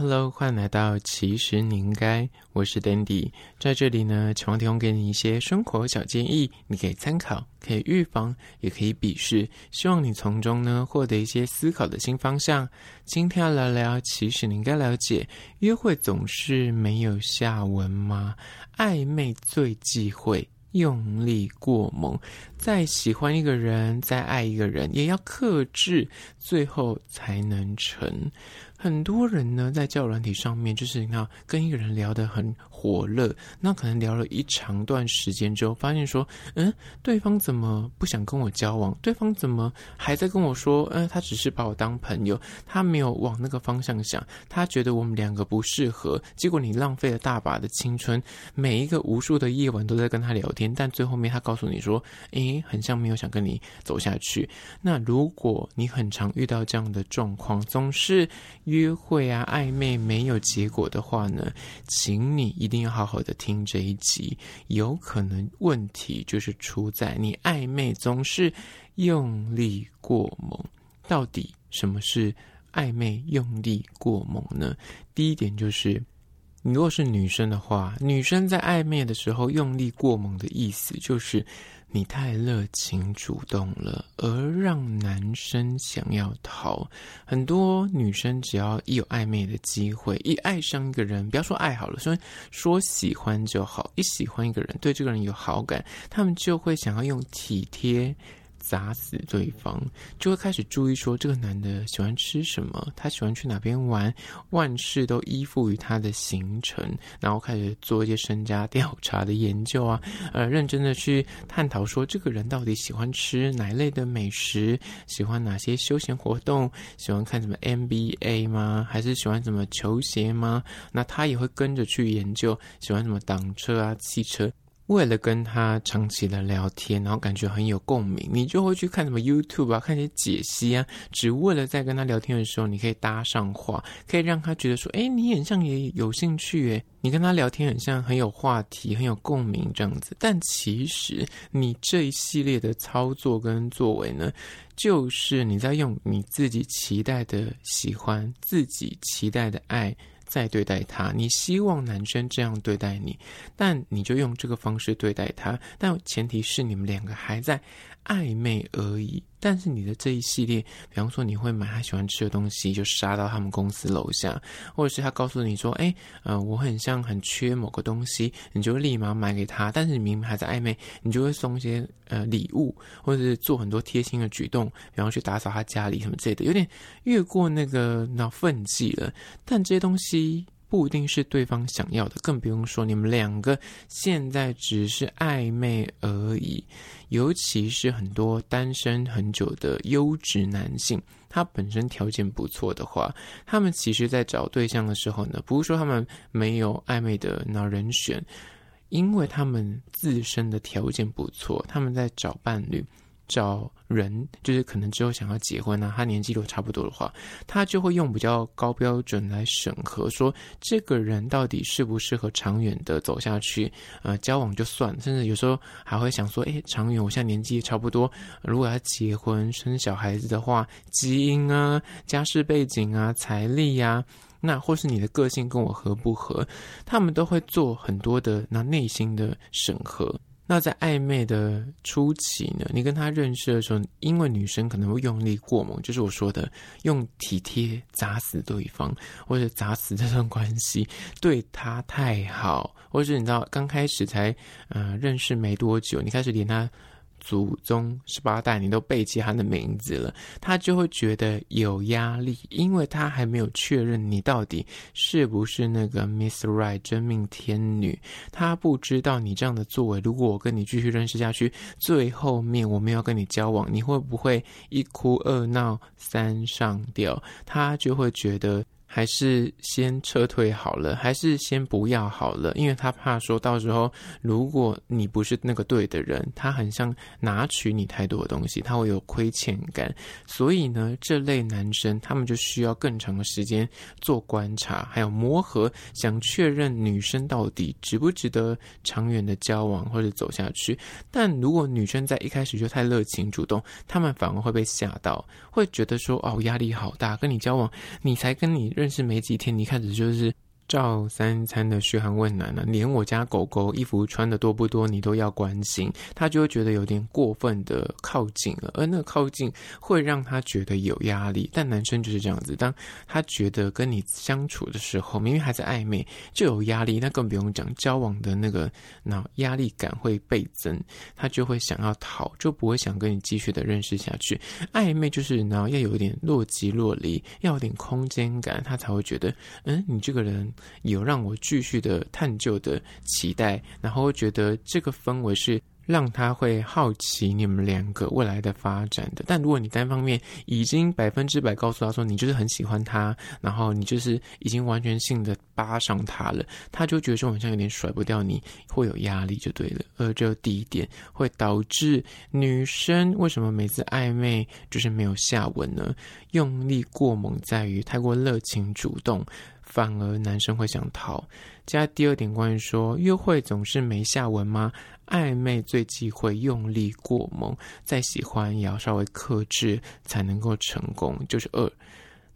Hello，欢迎来到其实你应该，我是 Dandy，在这里呢，希望提供给你一些生活小建议，你可以参考，可以预防，也可以鄙视，希望你从中呢获得一些思考的新方向。今天要聊聊，其实你应该了解，约会总是没有下文吗？暧昧最忌讳用力过猛，再喜欢一个人，再爱一个人，也要克制，最后才能成。很多人呢，在交友软体上面，就是你看跟一个人聊得很火热，那可能聊了一长段时间之后，发现说，嗯，对方怎么不想跟我交往？对方怎么还在跟我说，嗯，他只是把我当朋友，他没有往那个方向想，他觉得我们两个不适合。结果你浪费了大把的青春，每一个无数的夜晚都在跟他聊天，但最后面他告诉你说，诶，很像没有想跟你走下去。那如果你很常遇到这样的状况，总是。约会啊，暧昧没有结果的话呢，请你一定要好好的听这一集。有可能问题就是出在你暧昧总是用力过猛。到底什么是暧昧用力过猛呢？第一点就是，你如果是女生的话，女生在暧昧的时候用力过猛的意思就是。你太热情主动了，而让男生想要逃。很多女生只要一有暧昧的机会，一爱上一个人，不要说爱好了，说说喜欢就好。一喜欢一个人，对这个人有好感，他们就会想要用体贴。砸死对方，就会开始注意说这个男的喜欢吃什么，他喜欢去哪边玩，万事都依附于他的行程，然后开始做一些身家调查的研究啊，呃，认真的去探讨说这个人到底喜欢吃哪一类的美食，喜欢哪些休闲活动，喜欢看什么 NBA 吗？还是喜欢什么球鞋吗？那他也会跟着去研究，喜欢什么挡车啊，汽车。为了跟他长期的聊天，然后感觉很有共鸣，你就会去看什么 YouTube 啊，看一些解析啊，只为了在跟他聊天的时候，你可以搭上话，可以让他觉得说，哎，你很像也有兴趣，诶，你跟他聊天很像很有话题，很有共鸣这样子。但其实你这一系列的操作跟作为呢，就是你在用你自己期待的喜欢，自己期待的爱。再对待他，你希望男生这样对待你，但你就用这个方式对待他，但前提是你们两个还在暧昧而已。但是你的这一系列，比方说你会买他喜欢吃的东西，就杀到他们公司楼下，或者是他告诉你说，哎，呃，我很像很缺某个东西，你就立马买给他。但是你明明还在暧昧，你就会送一些呃礼物，或者是做很多贴心的举动，比方去打扫他家里什么之类的，有点越过那个那分际了。但这些东西。不一定是对方想要的，更不用说你们两个现在只是暧昧而已。尤其是很多单身很久的优质男性，他本身条件不错的话，他们其实在找对象的时候呢，不是说他们没有暧昧的那人选，因为他们自身的条件不错，他们在找伴侣。找人就是可能之后想要结婚啊，他年纪都差不多的话，他就会用比较高标准来审核，说这个人到底适不适合长远的走下去，呃，交往就算，甚至有时候还会想说，诶，长远，我现在年纪也差不多，如果要结婚生小孩子的话，基因啊、家世背景啊、财力呀、那或是你的个性跟我合不合，他们都会做很多的那内心的审核。那在暧昧的初期呢，你跟他认识的时候，因为女生可能会用力过猛，就是我说的用体贴砸死对方，或者砸死这段关系，对他太好，或者你知道刚开始才呃认识没多久，你开始连他。祖宗十八代，你都背起他的名字了，他就会觉得有压力，因为他还没有确认你到底是不是那个 Miss Right 真命天女，他不知道你这样的作为，如果我跟你继续认识下去，最后面我没有跟你交往，你会不会一哭二闹三上吊？他就会觉得。还是先撤退好了，还是先不要好了，因为他怕说到时候，如果你不是那个对的人，他很像拿取你太多的东西，他会有亏欠感。所以呢，这类男生他们就需要更长的时间做观察，还有磨合，想确认女生到底值不值得长远的交往或者走下去。但如果女生在一开始就太热情主动，他们反而会被吓到，会觉得说哦，压力好大，跟你交往，你才跟你。认识没几天，你开始就是。照三餐的嘘寒问暖呢，连我家狗狗衣服穿的多不多，你都要关心，他就会觉得有点过分的靠近了，而那个靠近会让他觉得有压力。但男生就是这样子，当他觉得跟你相处的时候，明明还在暧昧就有压力，那更不用讲交往的那个那压力感会倍增，他就会想要逃，就不会想跟你继续的认识下去。暧昧就是然后要有点若即若离，要有点空间感，他才会觉得嗯，你这个人。有让我继续的探究的期待，然后觉得这个氛围是让他会好奇你们两个未来的发展的。但如果你单方面已经百分之百告诉他说你就是很喜欢他，然后你就是已经完全性的扒上他了，他就觉得说好像有点甩不掉你，会有压力就对了。而这第一点会导致女生为什么每次暧昧就是没有下文呢？用力过猛在于太过热情主动。反而男生会想逃。加第二点，关于说约会总是没下文吗？暧昧最忌讳用力过猛，再喜欢也要稍微克制才能够成功。就是二。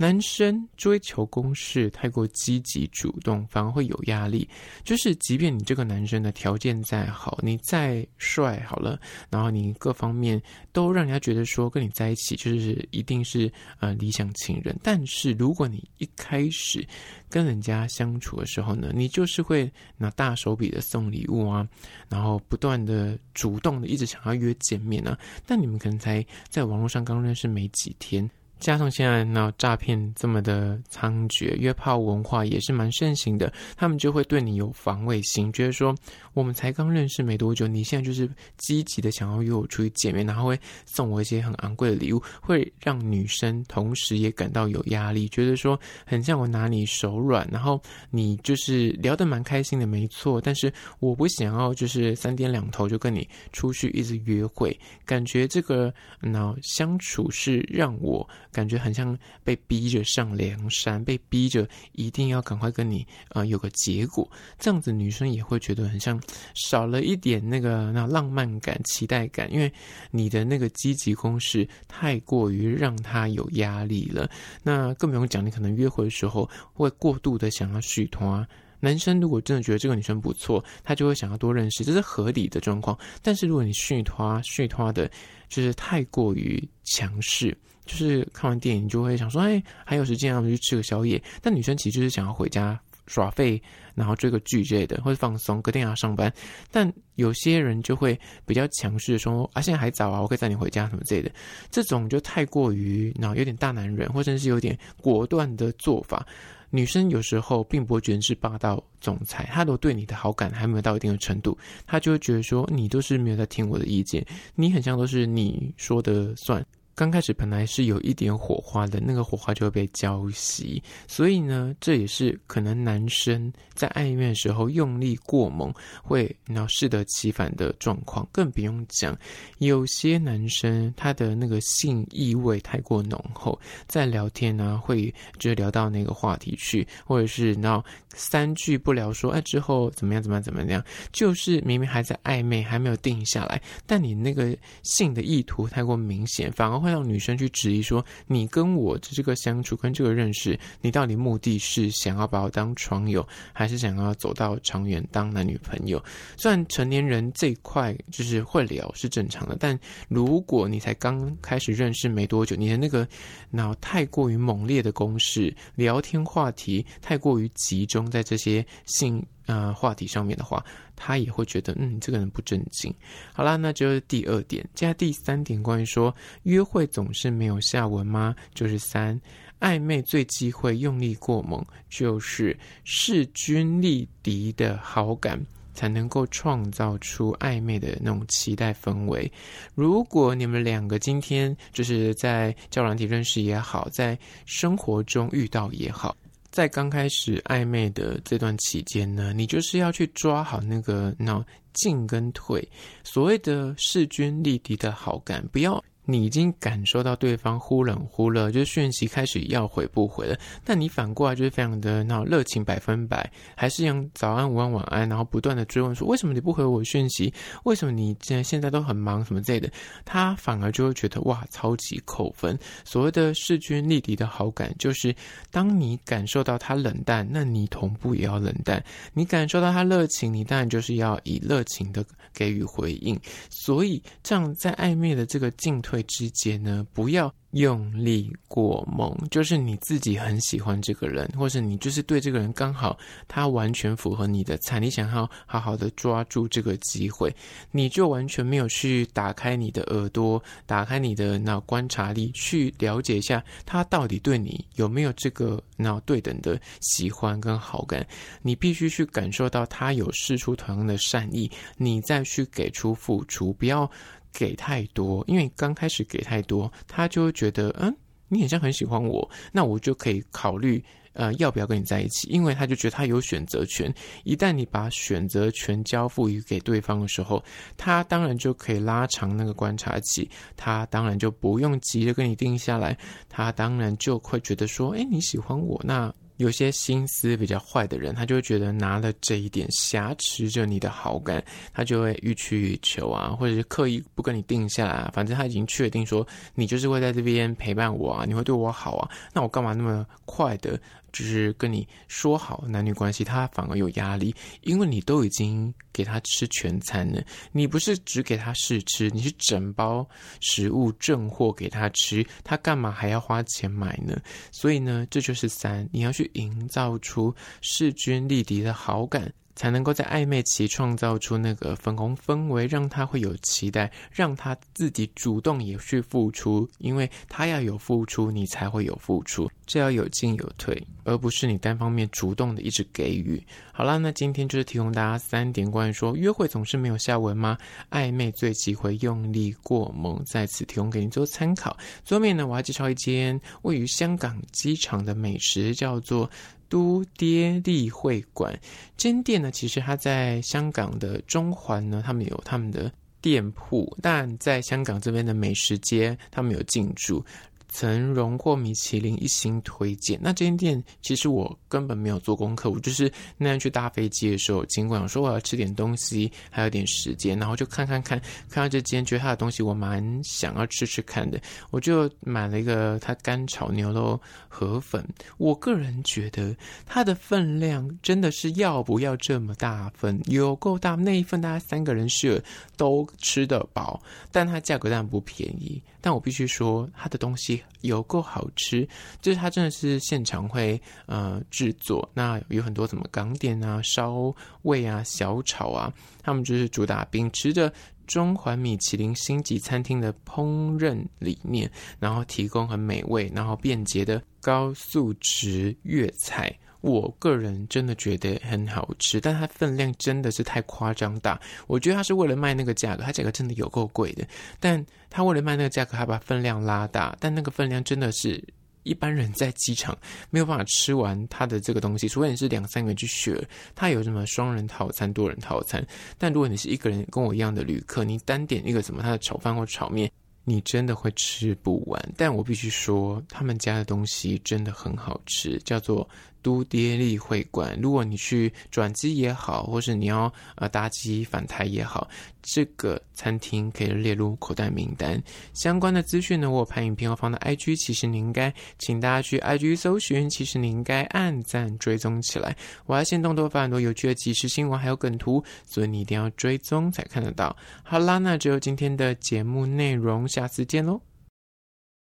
男生追求攻势太过积极主动，反而会有压力。就是，即便你这个男生的条件再好，你再帅好了，然后你各方面都让人家觉得说跟你在一起就是一定是呃理想情人。但是如果你一开始跟人家相处的时候呢，你就是会拿大手笔的送礼物啊，然后不断的主动的一直想要约见面啊，但你们可能才在网络上刚认识没几天。加上现在那诈骗这么的猖獗，约炮文化也是蛮盛行的，他们就会对你有防卫心，觉得说我们才刚认识没多久，你现在就是积极的想要约我出去见面，然后会送我一些很昂贵的礼物，会让女生同时也感到有压力，觉得说很像我拿你手软，然后你就是聊得蛮开心的，没错，但是我不想要就是三天两头就跟你出去一直约会，感觉这个那相处是让我。感觉很像被逼着上梁山，被逼着一定要赶快跟你呃有个结果，这样子女生也会觉得很像少了一点那个那浪漫感、期待感，因为你的那个积极攻势太过于让她有压力了。那更不用讲，你可能约会的时候会过度的想要续摊。男生如果真的觉得这个女生不错，他就会想要多认识，这是合理的状况。但是如果你续拖续拖的，就是太过于强势。就是看完电影就会想说，哎，还有时间啊，我们去吃个宵夜。但女生其实就是想要回家耍废，然后追个剧之类的，或者放松，隔天要上班。但有些人就会比较强势的说，啊，现在还早啊，我可以载你回家什么之类的。这种就太过于，然后有点大男人，或者是有点果断的做法。女生有时候并不会觉得是霸道总裁，她都对你的好感还没有到一定的程度，她就会觉得说，你都是没有在听我的意见，你很像都是你说的算。刚开始本来是有一点火花的，那个火花就会被浇熄，所以呢，这也是可能男生在暧昧的时候用力过猛，会然后适得其反的状况。更不用讲，有些男生他的那个性意味太过浓厚，在聊天呢、会就聊到那个话题去，或者是然后三句不聊说哎之后怎么样怎么样怎么样，就是明明还在暧昧还没有定下来，但你那个性的意图太过明显，反而会。会让女生去质疑说：“你跟我的这个相处，跟这个认识，你到底目的是想要把我当床友，还是想要走到长远当男女朋友？”虽然成年人这一块就是会聊是正常的，但如果你才刚开始认识没多久，你的那个脑太过于猛烈的攻势，聊天话题太过于集中在这些性。呃，话题上面的话，他也会觉得，嗯，这个人不正经。好啦，那就是第二点。接下第三点，关于说约会总是没有下文吗？就是三，暧昧最忌讳用力过猛，就是势均力敌的好感才能够创造出暧昧的那种期待氛围。如果你们两个今天就是在交友软体认识也好，在生活中遇到也好。在刚开始暧昧的这段期间呢，你就是要去抓好那个那进跟退，所谓的势均力敌的好感，不要你已经感受到对方忽冷忽热，就是讯息开始要回不回了。但你反过来就是非常的那热情百分百，还是用早安、午安、晚安，然后不断的追问说为什么你不回我讯息？为什么你现在现在都很忙什么之类的？他反而就会觉得哇，超级扣分。所谓的势均力敌的好感，就是当你感受到他冷淡，那你同步也要冷淡；你感受到他热情，你当然就是要以热情的给予回应。所以这样在暧昧的这个进退之间呢，不要。用力过猛，就是你自己很喜欢这个人，或是你就是对这个人刚好他完全符合你的菜，你想要好好的抓住这个机会，你就完全没有去打开你的耳朵，打开你的脑观察力，去了解一下他到底对你有没有这个脑对等的喜欢跟好感。你必须去感受到他有释出同样的善意，你再去给出付出，不要。给太多，因为刚开始给太多，他就会觉得，嗯，你好像很喜欢我，那我就可以考虑，呃，要不要跟你在一起？因为他就觉得他有选择权。一旦你把选择权交付于给对方的时候，他当然就可以拉长那个观察期，他当然就不用急着跟你定下来，他当然就会觉得说，诶，你喜欢我，那。有些心思比较坏的人，他就会觉得拿了这一点挟持着你的好感，他就会欲取予求啊，或者是刻意不跟你定下来啊。反正他已经确定说你就是会在这边陪伴我啊，你会对我好啊，那我干嘛那么快的？就是跟你说好男女关系，他反而有压力，因为你都已经给他吃全餐了，你不是只给他试吃，你是整包食物正货给他吃，他干嘛还要花钱买呢？所以呢，这就是三，你要去营造出势均力敌的好感。才能够在暧昧期创造出那个粉红氛围，让他会有期待，让他自己主动也去付出，因为他要有付出，你才会有付出，这要有进有退，而不是你单方面主动的一直给予。好了，那今天就是提供大家三点关于说约会总是没有下文吗？暧昧最忌讳用力过猛，在此提供给你做参考。最后面呢，我要介绍一间位于香港机场的美食，叫做。都爹利会馆间店呢，其实它在香港的中环呢，他们有他们的店铺，但在香港这边的美食街，他们有进驻。曾荣获米其林一星推荐。那这间店其实我根本没有做功课，我就是那天去搭飞机的时候，尽管我说我要吃点东西，还有点时间，然后就看看看，看到这间觉得它的东西我蛮想要吃吃看的，我就买了一个它干炒牛肉河粉。我个人觉得它的分量真的是要不要这么大份？有够大，那一份大概三个人 share 都吃得饱，但它价格当然不便宜。但我必须说，它的东西有够好吃，就是它真的是现场会呃制作，那有很多什么港点啊、烧味啊、小炒啊，他们就是主打秉持着中环米其林星级餐厅的烹饪理念，然后提供很美味、然后便捷的高素质粤菜。我个人真的觉得很好吃，但它分量真的是太夸张大。我觉得它是为了卖那个价格，它价格真的有够贵的。但它为了卖那个价格，还把分量拉大，但那个分量真的是一般人在机场 没有办法吃完它的这个东西，除非你是两三个人去 share。它有什么双人套餐、多人套餐，但如果你是一个人跟我一样的旅客，你单点一个什么它的炒饭或炒面，你真的会吃不完。但我必须说，他们家的东西真的很好吃，叫做。都爹利会馆，如果你去转机也好，或是你要呃搭机返台也好，这个餐厅可以列入口袋名单。相关的资讯呢，我有拍影片后放到 IG，其实你应该请大家去 IG 搜寻，其实你应该按赞追踪起来。我还限动多发很多有趣的即时新闻，还有梗图，所以你一定要追踪才看得到。好啦，那只有今天的节目内容，下次见喽。